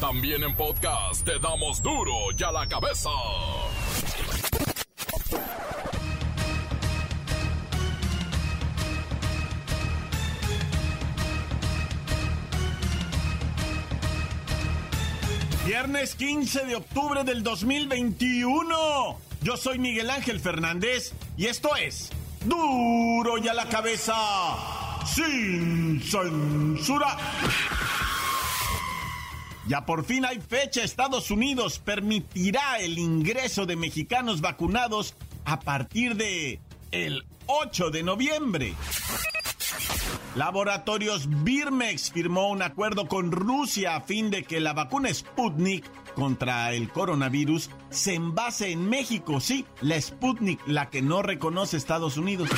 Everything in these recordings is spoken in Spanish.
También en podcast te damos duro y a la cabeza. Viernes 15 de octubre del 2021. Yo soy Miguel Ángel Fernández y esto es Duro y a la cabeza sin censura. Ya por fin hay fecha. Estados Unidos permitirá el ingreso de mexicanos vacunados a partir de el 8 de noviembre. Laboratorios Birmex firmó un acuerdo con Rusia a fin de que la vacuna Sputnik contra el coronavirus se envase en México. Sí, la Sputnik, la que no reconoce Estados Unidos.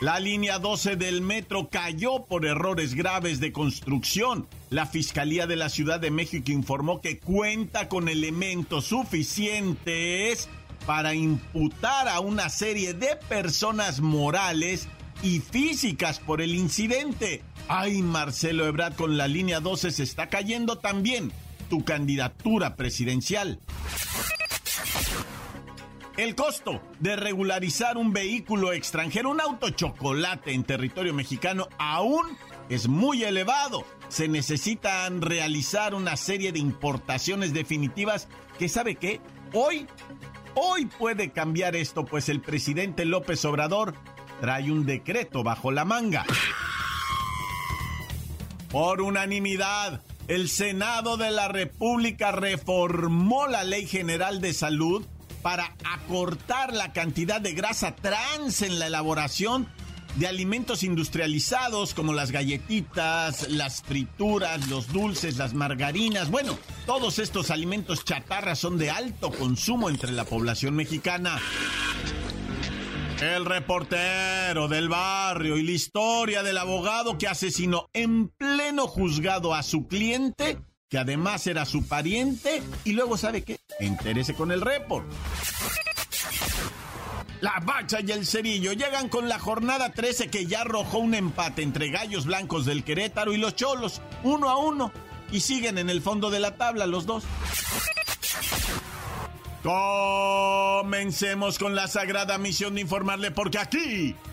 La línea 12 del metro cayó por errores graves de construcción. La Fiscalía de la Ciudad de México informó que cuenta con elementos suficientes para imputar a una serie de personas morales y físicas por el incidente. Ay, Marcelo Ebrard, con la línea 12 se está cayendo también tu candidatura presidencial. El costo de regularizar un vehículo extranjero, un auto chocolate en territorio mexicano, aún es muy elevado. Se necesitan realizar una serie de importaciones definitivas que, ¿sabe qué? Hoy, hoy puede cambiar esto, pues el presidente López Obrador trae un decreto bajo la manga. Por unanimidad, el Senado de la República reformó la Ley General de Salud para acortar la cantidad de grasa trans en la elaboración de alimentos industrializados como las galletitas, las frituras, los dulces, las margarinas. Bueno, todos estos alimentos chatarras son de alto consumo entre la población mexicana. El reportero del barrio y la historia del abogado que asesinó en pleno juzgado a su cliente, que además era su pariente, y luego sabe qué, entérese con el report. La Bacha y el Cerillo llegan con la jornada 13 que ya arrojó un empate entre Gallos Blancos del Querétaro y los Cholos, uno a uno, y siguen en el fondo de la tabla los dos. Comencemos con la sagrada misión de informarle porque aquí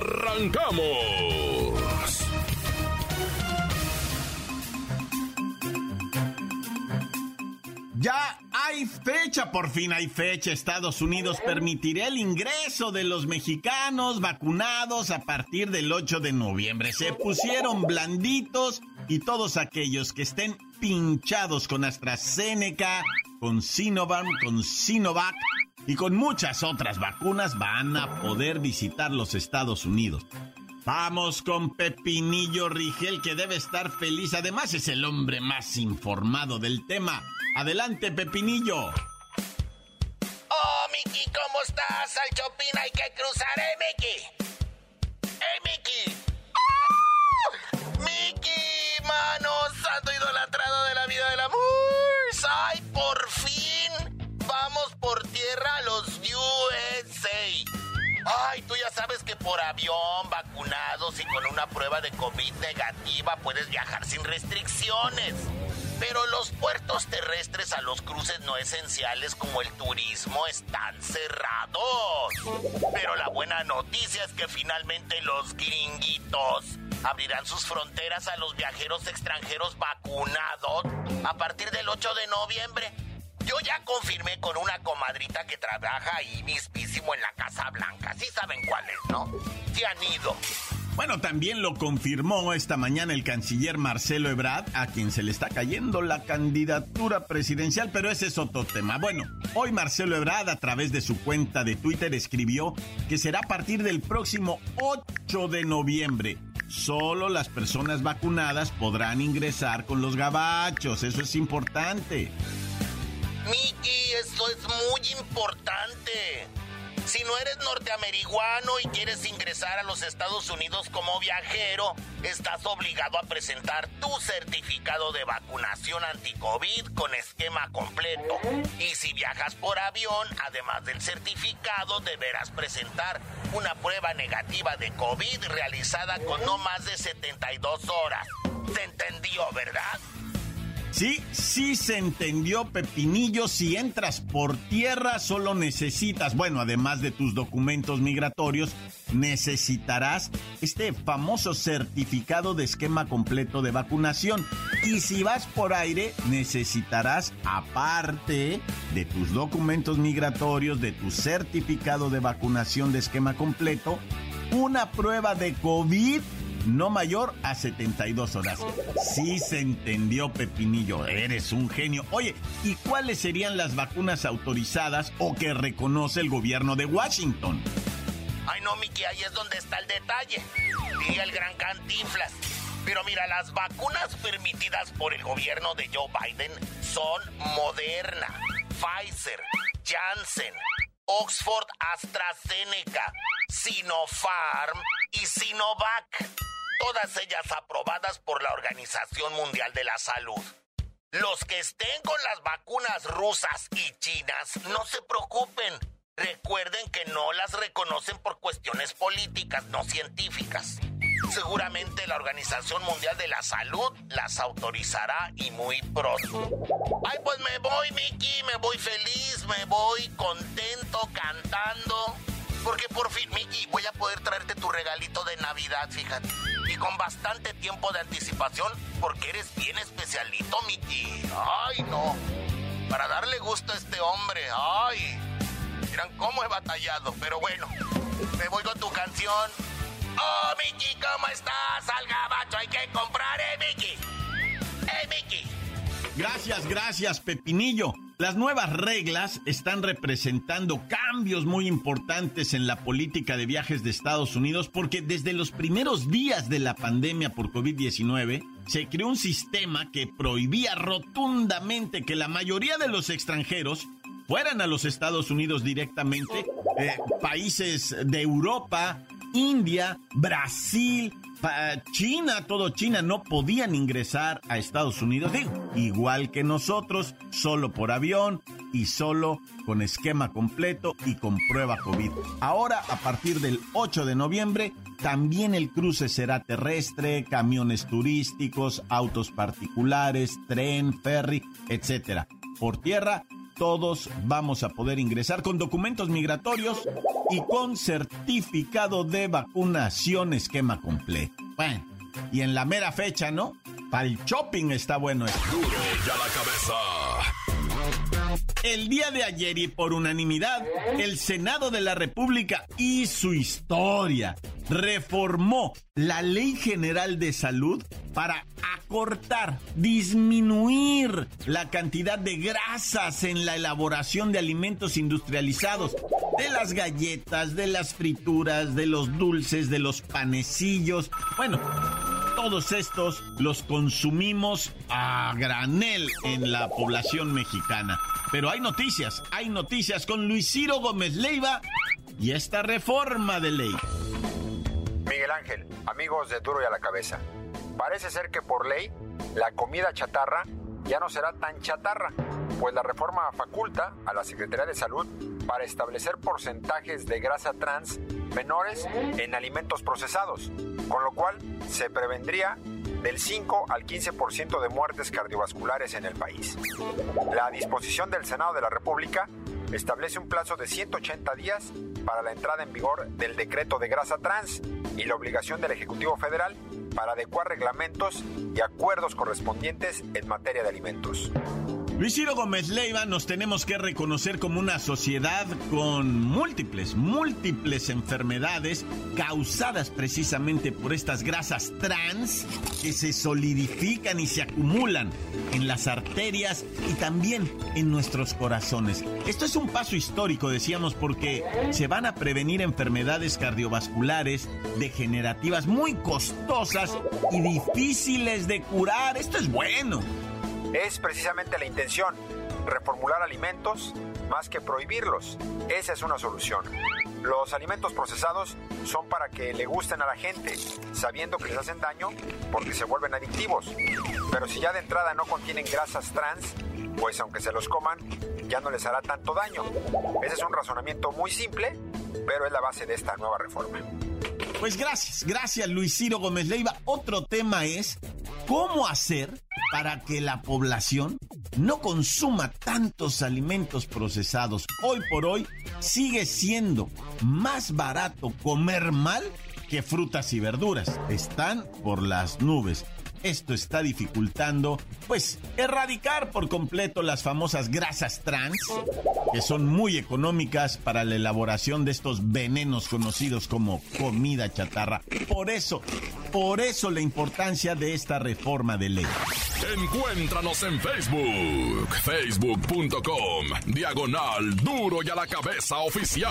¡Arrancamos! Ya hay fecha, por fin hay fecha. Estados Unidos permitirá el ingreso de los mexicanos vacunados a partir del 8 de noviembre. Se pusieron blanditos y todos aquellos que estén pinchados con AstraZeneca, con Sinovac, con Sinovac y con muchas otras vacunas van a poder visitar los Estados Unidos. Vamos con Pepinillo Rigel, que debe estar feliz. Además, es el hombre más informado del tema. Adelante, Pepinillo. Oh, Mickey, ¿cómo estás? Al Chopin hay que cruzar, ¿eh? Avión, vacunados y con una prueba de COVID negativa puedes viajar sin restricciones. Pero los puertos terrestres a los cruces no esenciales como el turismo están cerrados. Pero la buena noticia es que finalmente los gringuitos abrirán sus fronteras a los viajeros extranjeros vacunados a partir del 8 de noviembre. Yo ya confirmé con una comadrita que trabaja ahí mismísimo en la Casa Blanca. Sí saben cuál es, ¿no? Sí han ido. Bueno, también lo confirmó esta mañana el canciller Marcelo Ebrard, a quien se le está cayendo la candidatura presidencial, pero ese es otro tema. Bueno, hoy Marcelo Ebrard a través de su cuenta de Twitter escribió que será a partir del próximo 8 de noviembre solo las personas vacunadas podrán ingresar con los gabachos. Eso es importante. Miki, eso es muy importante. Si no eres norteamericano y quieres ingresar a los Estados Unidos como viajero, estás obligado a presentar tu certificado de vacunación anti-COVID con esquema completo. Y si viajas por avión, además del certificado, deberás presentar una prueba negativa de COVID realizada con no más de 72 horas. ¿Se entendió, verdad? Sí, sí se entendió, Pepinillo. Si entras por tierra, solo necesitas, bueno, además de tus documentos migratorios, necesitarás este famoso certificado de esquema completo de vacunación. Y si vas por aire, necesitarás, aparte de tus documentos migratorios, de tu certificado de vacunación de esquema completo, una prueba de COVID no mayor a 72 horas. Sí se entendió, Pepinillo, eres un genio. Oye, ¿y cuáles serían las vacunas autorizadas o que reconoce el gobierno de Washington? Ay, no, Miki, ahí es donde está el detalle. Diría el gran Cantinflas. Pero mira, las vacunas permitidas por el gobierno de Joe Biden son Moderna, Pfizer, Janssen, Oxford AstraZeneca, Sinopharm y Sinovac todas ellas aprobadas por la Organización Mundial de la Salud. Los que estén con las vacunas rusas y chinas, no se preocupen. Recuerden que no las reconocen por cuestiones políticas, no científicas. Seguramente la Organización Mundial de la Salud las autorizará y muy pronto. Ay, pues me voy, Mickey, me voy feliz, me voy contento, cantando. Porque por fin, Mickey, voy a poder traerte tu regalito de Navidad, fíjate. Y con bastante tiempo de anticipación, porque eres bien especialito, Mickey. Ay, no. Para darle gusto a este hombre, ay. Miran cómo he batallado, pero bueno. Me voy con tu canción. Oh, Mickey, ¿cómo estás? Al gabacho hay que comprar, eh, Mickey. Eh, Mickey. Gracias, gracias, Pepinillo. Las nuevas reglas están representando cambios muy importantes en la política de viajes de Estados Unidos porque desde los primeros días de la pandemia por COVID-19 se creó un sistema que prohibía rotundamente que la mayoría de los extranjeros fueran a los Estados Unidos directamente, eh, países de Europa, India, Brasil, China, todo China, no podían ingresar a Estados Unidos, digo, igual que nosotros, solo por avión y solo con esquema completo y con prueba COVID. Ahora, a partir del 8 de noviembre, también el cruce será terrestre, camiones turísticos, autos particulares, tren, ferry, etc. Por tierra, todos vamos a poder ingresar con documentos migratorios y con certificado de vacunación esquema completo. Bueno, y en la mera fecha, ¿no? Para el shopping está bueno esto. Ya la cabeza. El día de ayer y por unanimidad, el Senado de la República y su historia reformó la Ley General de Salud para acortar, disminuir la cantidad de grasas en la elaboración de alimentos industrializados, de las galletas, de las frituras, de los dulces, de los panecillos. Bueno, todos estos los consumimos a granel en la población mexicana. Pero hay noticias, hay noticias con Luis Ciro Gómez Leiva y esta reforma de ley. Miguel Ángel, amigos de Duro y a la Cabeza. Parece ser que por ley la comida chatarra ya no será tan chatarra, pues la reforma faculta a la Secretaría de Salud para establecer porcentajes de grasa trans menores en alimentos procesados, con lo cual se prevendría del 5 al 15% de muertes cardiovasculares en el país. La disposición del Senado de la República establece un plazo de 180 días para la entrada en vigor del decreto de grasa trans y la obligación del Ejecutivo Federal para adecuar reglamentos y acuerdos correspondientes en materia de alimentos. Luis Gómez Leiva nos tenemos que reconocer como una sociedad con múltiples, múltiples enfermedades causadas precisamente por estas grasas trans que se solidifican y se acumulan en las arterias y también en nuestros corazones. Esto es un paso histórico, decíamos, porque se van a prevenir enfermedades cardiovasculares degenerativas muy costosas y difíciles de curar. Esto es bueno. Es precisamente la intención, reformular alimentos más que prohibirlos. Esa es una solución. Los alimentos procesados son para que le gusten a la gente, sabiendo que les hacen daño porque se vuelven adictivos. Pero si ya de entrada no contienen grasas trans, pues aunque se los coman, ya no les hará tanto daño. Ese es un razonamiento muy simple, pero es la base de esta nueva reforma. Pues gracias, gracias Luis Ciro Gómez Leiva. Otro tema es cómo hacer para que la población no consuma tantos alimentos procesados. Hoy por hoy sigue siendo más barato comer mal que frutas y verduras. Están por las nubes. Esto está dificultando, pues, erradicar por completo las famosas grasas trans, que son muy económicas para la elaboración de estos venenos conocidos como comida chatarra. Por eso, por eso la importancia de esta reforma de ley. Encuéntranos en Facebook, facebook.com, diagonal duro y a la cabeza oficial.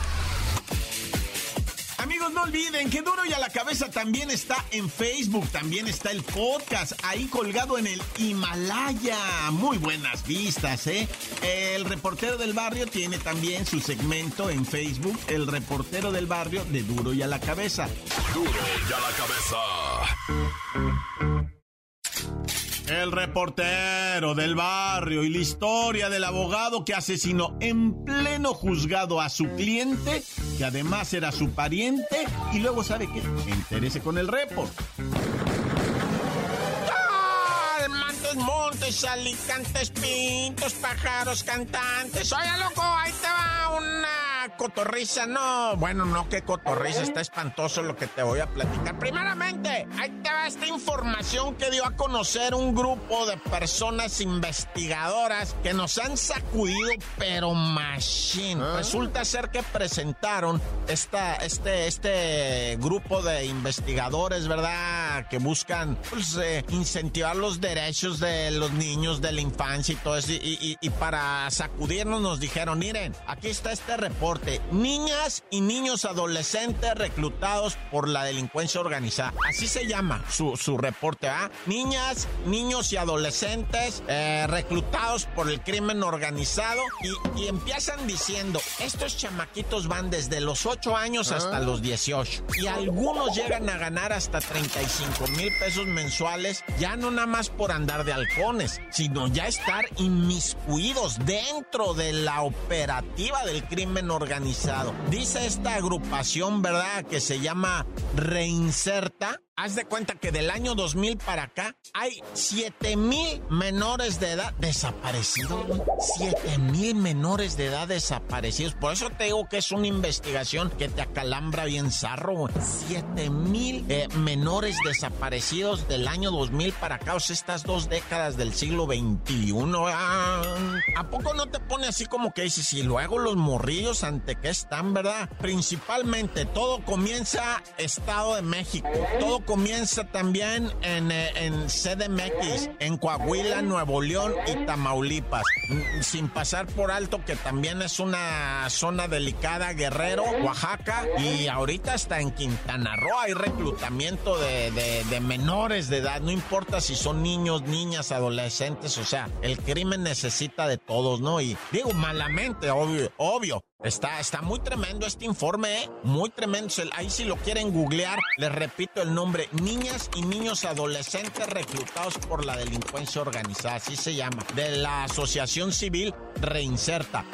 No olviden que Duro y a la cabeza también está en Facebook, también está el podcast ahí colgado en el Himalaya. Muy buenas vistas, ¿eh? El reportero del barrio tiene también su segmento en Facebook, el reportero del barrio de Duro y a la cabeza. Duro y a la cabeza. El reportero del barrio y la historia del abogado que asesinó en pleno juzgado a su cliente, que además era su pariente, y luego sabe qué, interese con el report. Montes, alicantes, pintos, pájaros, cantantes. Loco, ahí te va una cotorriza. No, bueno, no, qué cotorriza. Está espantoso lo que te voy a platicar. Primeramente, ahí te va esta información que dio a conocer un grupo de personas investigadoras que nos han sacudido, pero machine. Resulta ser que presentaron esta, este, este grupo de investigadores, ¿verdad? Que buscan pues, eh, incentivar los derechos de los niños, de la infancia y todo eso. Y, y- y para sacudirnos nos dijeron, miren, aquí está este reporte. Niñas y niños adolescentes reclutados por la delincuencia organizada. Así se llama su, su reporte, ¿ah? Niñas, niños y adolescentes eh, reclutados por el crimen organizado. Y, y empiezan diciendo, estos chamaquitos van desde los 8 años hasta los 18. Y algunos llegan a ganar hasta 35 mil pesos mensuales, ya no nada más por andar de halcones, sino ya estar inmiscuidos dentro de la operativa del crimen organizado. Dice esta agrupación, ¿verdad?, que se llama Reinserta. Haz de cuenta que del año 2000 para acá hay 7 mil menores de edad desaparecidos. 7 mil menores de edad desaparecidos. Por eso te digo que es una investigación que te acalambra bien zarro. güey. 7 mil eh, menores desaparecidos del año 2000 para acá. O sea, estas dos décadas del siglo XXI. ah, ¿A poco no te pone así como que dices, y luego los morrillos ante qué están, verdad? Principalmente todo comienza Estado de México. Todo comienza también en, eh, en CDMX, en Coahuila, Nuevo León y Tamaulipas. Mm, Sin pasar por alto que también es una zona delicada, Guerrero, Oaxaca y ahorita hasta en Quintana Roo hay reclutamiento de, de- de menores de edad, no importa si son niños, niñas, adolescentes, o sea, el crimen necesita de todos, ¿no? Y digo, malamente, obvio, obvio. Está, está muy tremendo este informe, ¿eh? Muy tremendo. Ahí si lo quieren googlear, les repito el nombre. Niñas y niños adolescentes reclutados por la delincuencia organizada. Así se llama. De la Asociación Civil Reinserta.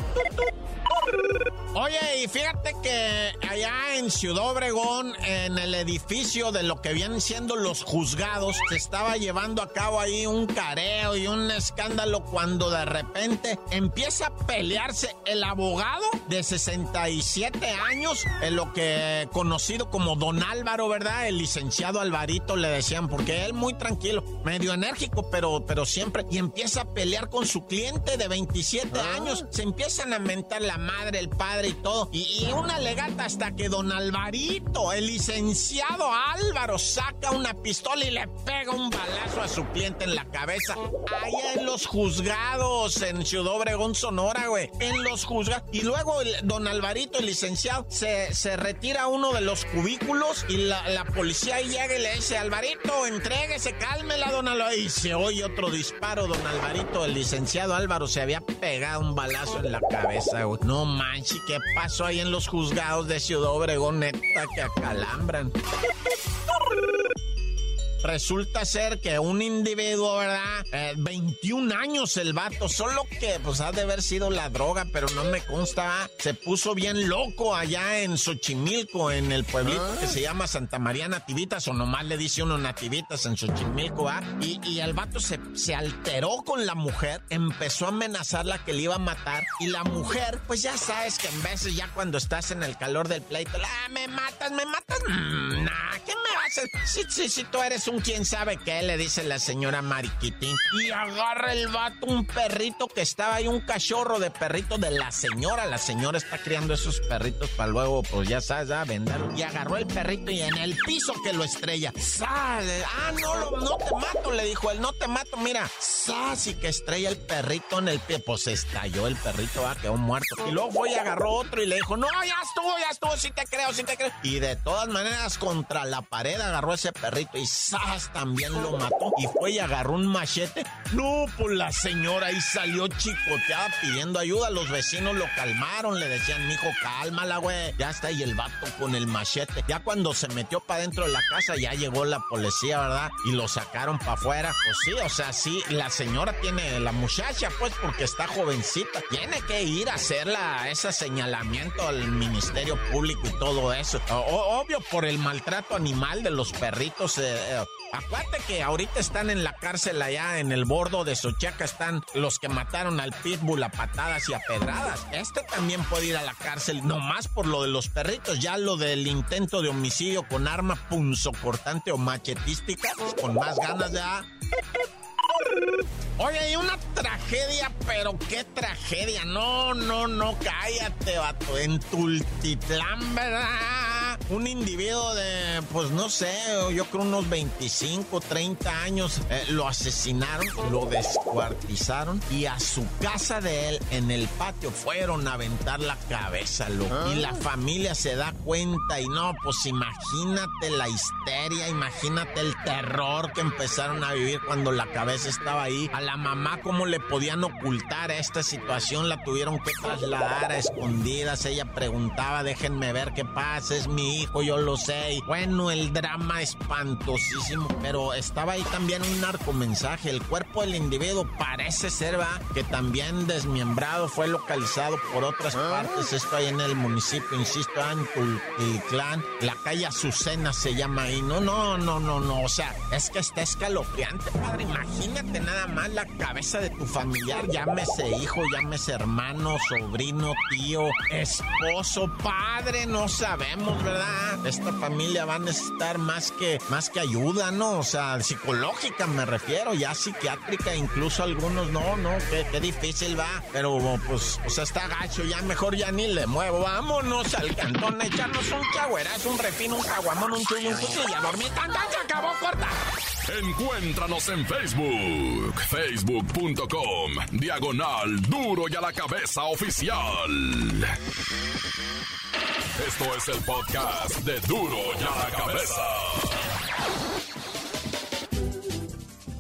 Oye, y fíjate que allá en Ciudad Obregón, en el edificio de lo que vienen siendo los juzgados, se estaba llevando a cabo ahí un careo y un escándalo cuando de repente empieza a pelearse el abogado de 67 años, en lo que conocido como Don Álvaro, ¿verdad? El licenciado Alvarito le decían, porque él muy tranquilo, medio enérgico, pero, pero siempre, y empieza a pelear con su cliente de 27 ah. años, se empiezan a mentar la madre, el padre y todo, y, una legata hasta que Don Alvarito, el licenciado Álvaro, saca una pistola y le pega un balazo a su cliente en la cabeza, allá en los juzgados, en Ciudad Obregón, Sonora, güey, en los juzgados, y luego el, Don Alvarito, el licenciado, se, se retira uno de los cubículos y la, la policía llega y le dice, Alvarito, entréguese, cálmela, don Alvarito. Y se oye otro disparo, don Alvarito. El licenciado Álvaro se había pegado un balazo en la cabeza, güey. No manches, ¿qué pasó ahí en los juzgados de Ciudad Obregón, neta, que acalambran? Resulta ser que un individuo, ¿verdad? 21 eh, años el vato, solo que pues ha de haber sido la droga, pero no me consta. Se puso bien loco allá en Xochimilco, en el pueblito que se llama Santa María Nativitas, o nomás le dice uno Nativitas en Xochimilco, ¿ah? Y, y el vato se, se alteró con la mujer, empezó a amenazarla que le iba a matar, y la mujer, pues ya sabes que en veces ya cuando estás en el calor del pleito, ah, me matas, me matas, mm, nah, ¿qué me vas a hacer? Si, si, si tú eres un quién sabe qué, le dice la señora Mariquitín. Y agarra el vato un perrito que estaba ahí, un cachorro de perrito de la señora. La señora está criando esos perritos para luego, pues ya sabes, a venderlo. Y agarró el perrito y en el piso que lo estrella. ¡Sale! Ah, no, no te mato, le dijo él, no te mato, mira. ¡Sas! Y que estrella el perrito en el pie. Pues estalló el perrito, ah, quedó muerto. Y luego fue y agarró otro y le dijo, no, ya estuvo, ya estuvo, sí te creo, sí te creo. Y de todas maneras, contra la pared agarró ese perrito y ¡zas! También lo mató y fue y agarró un machete. No, pues la señora ahí salió chicoteada pidiendo ayuda. Los vecinos lo calmaron, le decían, mijo, cálmala, güey. Ya está ahí el vato con el machete. Ya cuando se metió para dentro de la casa, ya llegó la policía, ¿verdad? Y lo sacaron para afuera. Pues sí, o sea, sí, la señora tiene, la muchacha, pues, porque está jovencita, tiene que ir a hacerla, ese señalamiento al Ministerio Público y todo eso. obvio, por el maltrato animal de los perritos. Eh, eh, Acuérdate que ahorita están en la cárcel allá en el bordo de Sochaca, están los que mataron al pitbull a patadas y a pedradas. Este también puede ir a la cárcel, nomás por lo de los perritos, ya lo del intento de homicidio con arma punzocortante o machetística, pues con más ganas ya. Oye, hay una tragedia, pero qué tragedia. No, no, no, cállate, vato. En Tultitlán, ¿verdad? Un individuo de, pues no sé, yo creo unos 25, 30 años, eh, lo asesinaron, lo descuartizaron y a su casa de él, en el patio, fueron a aventar la cabeza, loco. Y la ah. familia se da cuenta y no, pues imagínate la histeria, imagínate el terror que empezaron a vivir cuando la cabeza estaba ahí. A la mamá, ¿cómo le podían ocultar esta situación? La tuvieron que trasladar a escondidas. Ella preguntaba, déjenme ver qué pasa, es mi hijo, yo lo sé. bueno, el drama espantosísimo, pero estaba ahí también un narcomensaje. El cuerpo del individuo parece ser, va, que también desmembrado fue localizado por otras ah. partes. Esto ahí en el municipio, insisto, en clan La calle Azucena se llama ahí. No, no, no, no, no. O sea, es que está escalofriante, padre. Imagínate nada más la cabeza de tu familiar. Llámese hijo, llámese hermano, sobrino, tío, esposo, padre. No sabemos, ¿verdad? Esta familia va a necesitar más que, más que ayuda, ¿no? O sea, psicológica me refiero, ya psiquiátrica, incluso algunos no, no, qué, difícil va. Pero pues, o sea, está gacho, ya mejor ya ni le muevo. Vámonos al cantón, echarnos un chagüerazo, un refino, un caguamón, un chulo, un cuchillo y a dormir. ¡Tan, se acabó, corta! Encuéntranos en Facebook, facebook.com, diagonal duro y a la cabeza oficial. Esto es el podcast de duro y a la cabeza.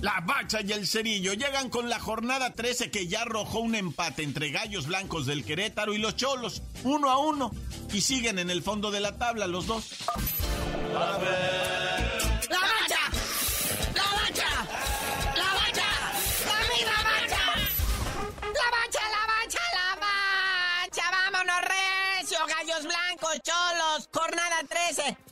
La Bacha y el Cerillo llegan con la jornada 13 que ya arrojó un empate entre Gallos Blancos del Querétaro y los Cholos, uno a uno, y siguen en el fondo de la tabla los dos. Parece?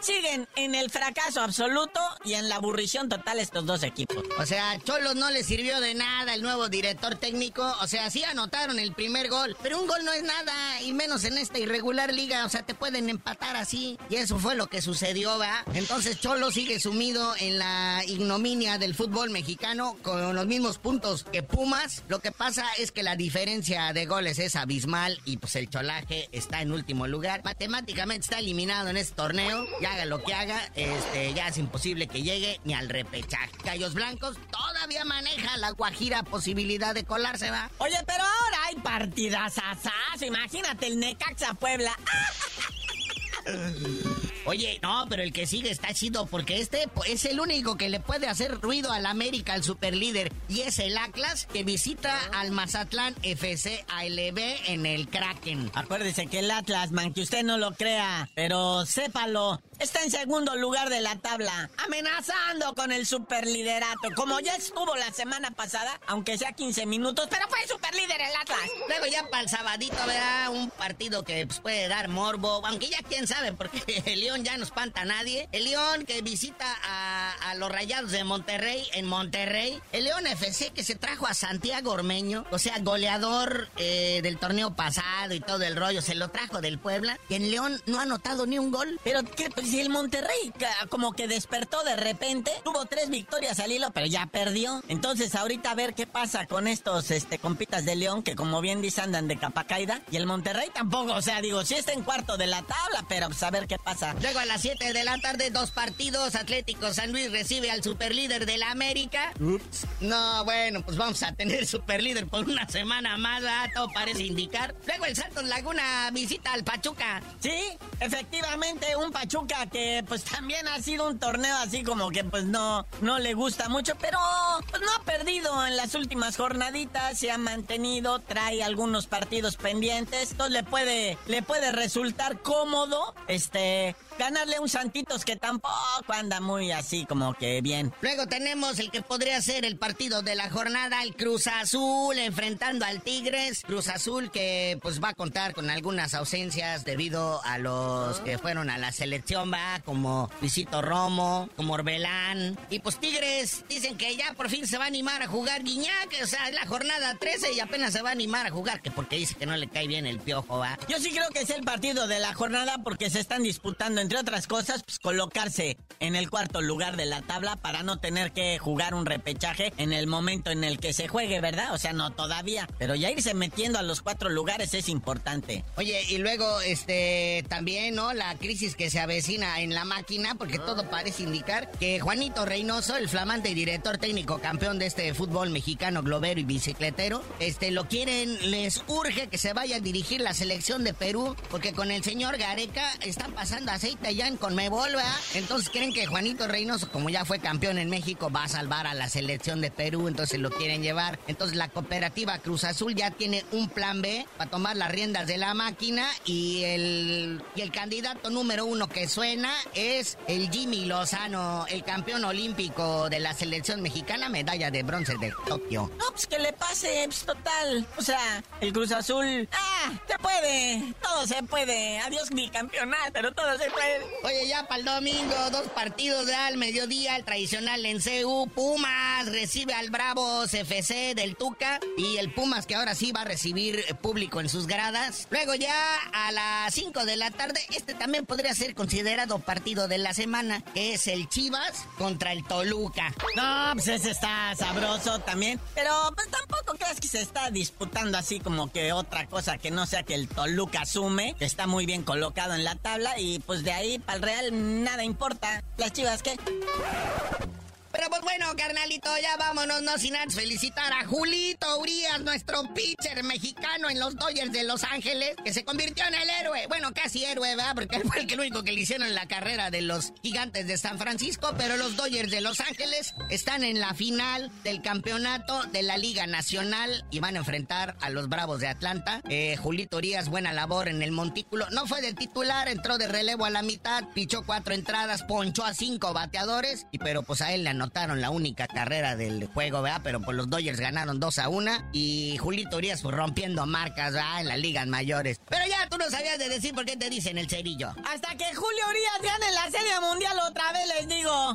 Siguen en el fracaso absoluto y en la aburrición total estos dos equipos. O sea, Cholos no le sirvió de nada el nuevo director técnico. O sea, sí anotaron el primer gol, pero un gol no es nada, y menos en esta irregular liga. O sea, te pueden empatar así. Y eso fue lo que sucedió, ¿va? Entonces Cholo sigue sumido en la ignominia del fútbol mexicano con los mismos puntos que Pumas. Lo que pasa es que la diferencia de goles es abismal y pues el cholaje está en último lugar. Matemáticamente está eliminado en este torneo. Y haga lo que haga, este, ya es imposible que llegue ni al repechaje. Gallos Blancos todavía maneja la guajira posibilidad de colarse, ¿va? Oye, pero ahora hay partidas asas. Imagínate el Necaxa Puebla. Oye, no, pero el que sigue está chido porque este es el único que le puede hacer ruido al América, al superlíder. Y es el Atlas que visita al Mazatlán FC ALB en el Kraken. Acuérdese que el Atlas, man, que usted no lo crea, pero sépalo, está en segundo lugar de la tabla, amenazando con el superliderato, como ya estuvo la semana pasada, aunque sea 15 minutos, pero fue superlíder el Atlas. Luego ya para el sabadito, verá un partido que pues, puede dar morbo, aunque ya quién sabe, porque el Ya no espanta a nadie. El León que visita a, los Rayados de Monterrey en Monterrey. El León FC que se trajo a Santiago Ormeño, o sea, goleador eh, del torneo pasado y todo el rollo, se lo trajo del Puebla. Y en León no ha anotado ni un gol. Pero ¿qué? Pues, si el Monterrey como que despertó de repente, tuvo tres victorias al hilo, pero ya perdió. Entonces ahorita a ver qué pasa con estos este, compitas de León que como bien dice andan de capa caída. Y el Monterrey tampoco, o sea, digo, sí está en cuarto de la tabla, pero pues a ver qué pasa. Luego a las 7 de la tarde, dos partidos. Atlético San Luis recibe al superlíder de la América. Ups. No, bueno, pues vamos a tener superlíder por una semana más, todo parece indicar. Luego el Santos Laguna visita al Pachuca. Sí, efectivamente, un Pachuca que pues también ha sido un torneo así como que pues no, no le gusta mucho, pero pues no ha perdido en las últimas jornaditas, se ha mantenido, trae algunos partidos pendientes, entonces le puede, le puede resultar cómodo, este, ganarle un Santitos que tampoco anda muy así como que bien. Luego tenemos el que podría ser el partido de la jornada, el Cruz Azul enfrentando al Tigres. Cruz Azul que pues va a contar con algunas ausencias debido a los que fueron a la selección, va, como Luisito Romo, como Orbelán. Y pues Tigres dicen que ya por fin se va a animar a jugar Guiñac, o sea, es la jornada 13 y apenas se va a animar a jugar, que porque dice que no le cae bien el piojo, va. Yo sí creo que es el partido de la jornada porque se están disputando entre otras cosas, pues colocarse en el cuarto lugar de la tabla para no tener que jugar un repechaje en el momento en el que se juegue, ¿verdad? O sea, no todavía, pero ya irse metiendo a los cuatro lugares es importante. Oye, y luego, este, también, ¿no? La crisis que se avecina en la máquina, porque todo parece indicar que Juanito Reynoso, el flamante director técnico campeón de este fútbol mexicano, globero y bicicletero, este, lo quieren, les urge que se vaya a dirigir la selección de Perú, porque con el señor Gareca está pasando aceite allá en Conmebol, ¿verdad? Entonces creen que Juanito Reynoso, como ya fue campeón en México, va a salvar a la selección de Perú, entonces lo quieren llevar. Entonces la cooperativa Cruz Azul ya tiene un plan B para tomar las riendas de la máquina y el, y el candidato número uno que suena es el Jimmy Lozano, el campeón olímpico de la selección mexicana, medalla de bronce de Tokio. No, pues que le pase, pues total. O sea, el Cruz Azul, ah, se puede, todo se puede. Adiós mi campeonato, pero todo se puede. Oye, ya para el domingo, dos partidos de al mediodía, el tradicional en CU. Pumas recibe al Bravos FC del Tuca y el Pumas que ahora sí va a recibir público en sus gradas. Luego ya a las 5 de la tarde, este también podría ser considerado partido de la semana, que es el Chivas contra el Toluca. No, pues ese está sabroso también, pero pues tampoco crees que se está disputando así como que otra cosa que no sea que el Toluca asume, que está muy bien colocado en la tabla y pues de ahí para el Real nada importa. Las chivas, ¿qué? Pero pues bueno, carnalito, ya vámonos, no sin antes felicitar a Julito Urias, nuestro pitcher mexicano en los Dodgers de Los Ángeles, que se convirtió en el héroe. Bueno, casi héroe, ¿verdad? Porque fue el, único que le hicieron la carrera de los gigantes de San Francisco, pero los Dodgers de Los Ángeles están en la final del campeonato de la Liga Nacional y van a enfrentar a los Bravos de Atlanta. Eh, Julito Urias, buena labor en el montículo. No fue de titular, entró de relevo a la mitad, pichó cuatro entradas, ponchó a cinco bateadores, y pero pues a él le anotaron la única carrera del juego, ¿verdad? Pero pues los Dodgers ganaron 2 a 1 y Julito Urias pues rompiendo marcas. En las ligas mayores. Pero ya tú no sabías de decir por qué te dicen el cerillo. Hasta que Julio Urias gane la Serie Mundial otra vez, les digo.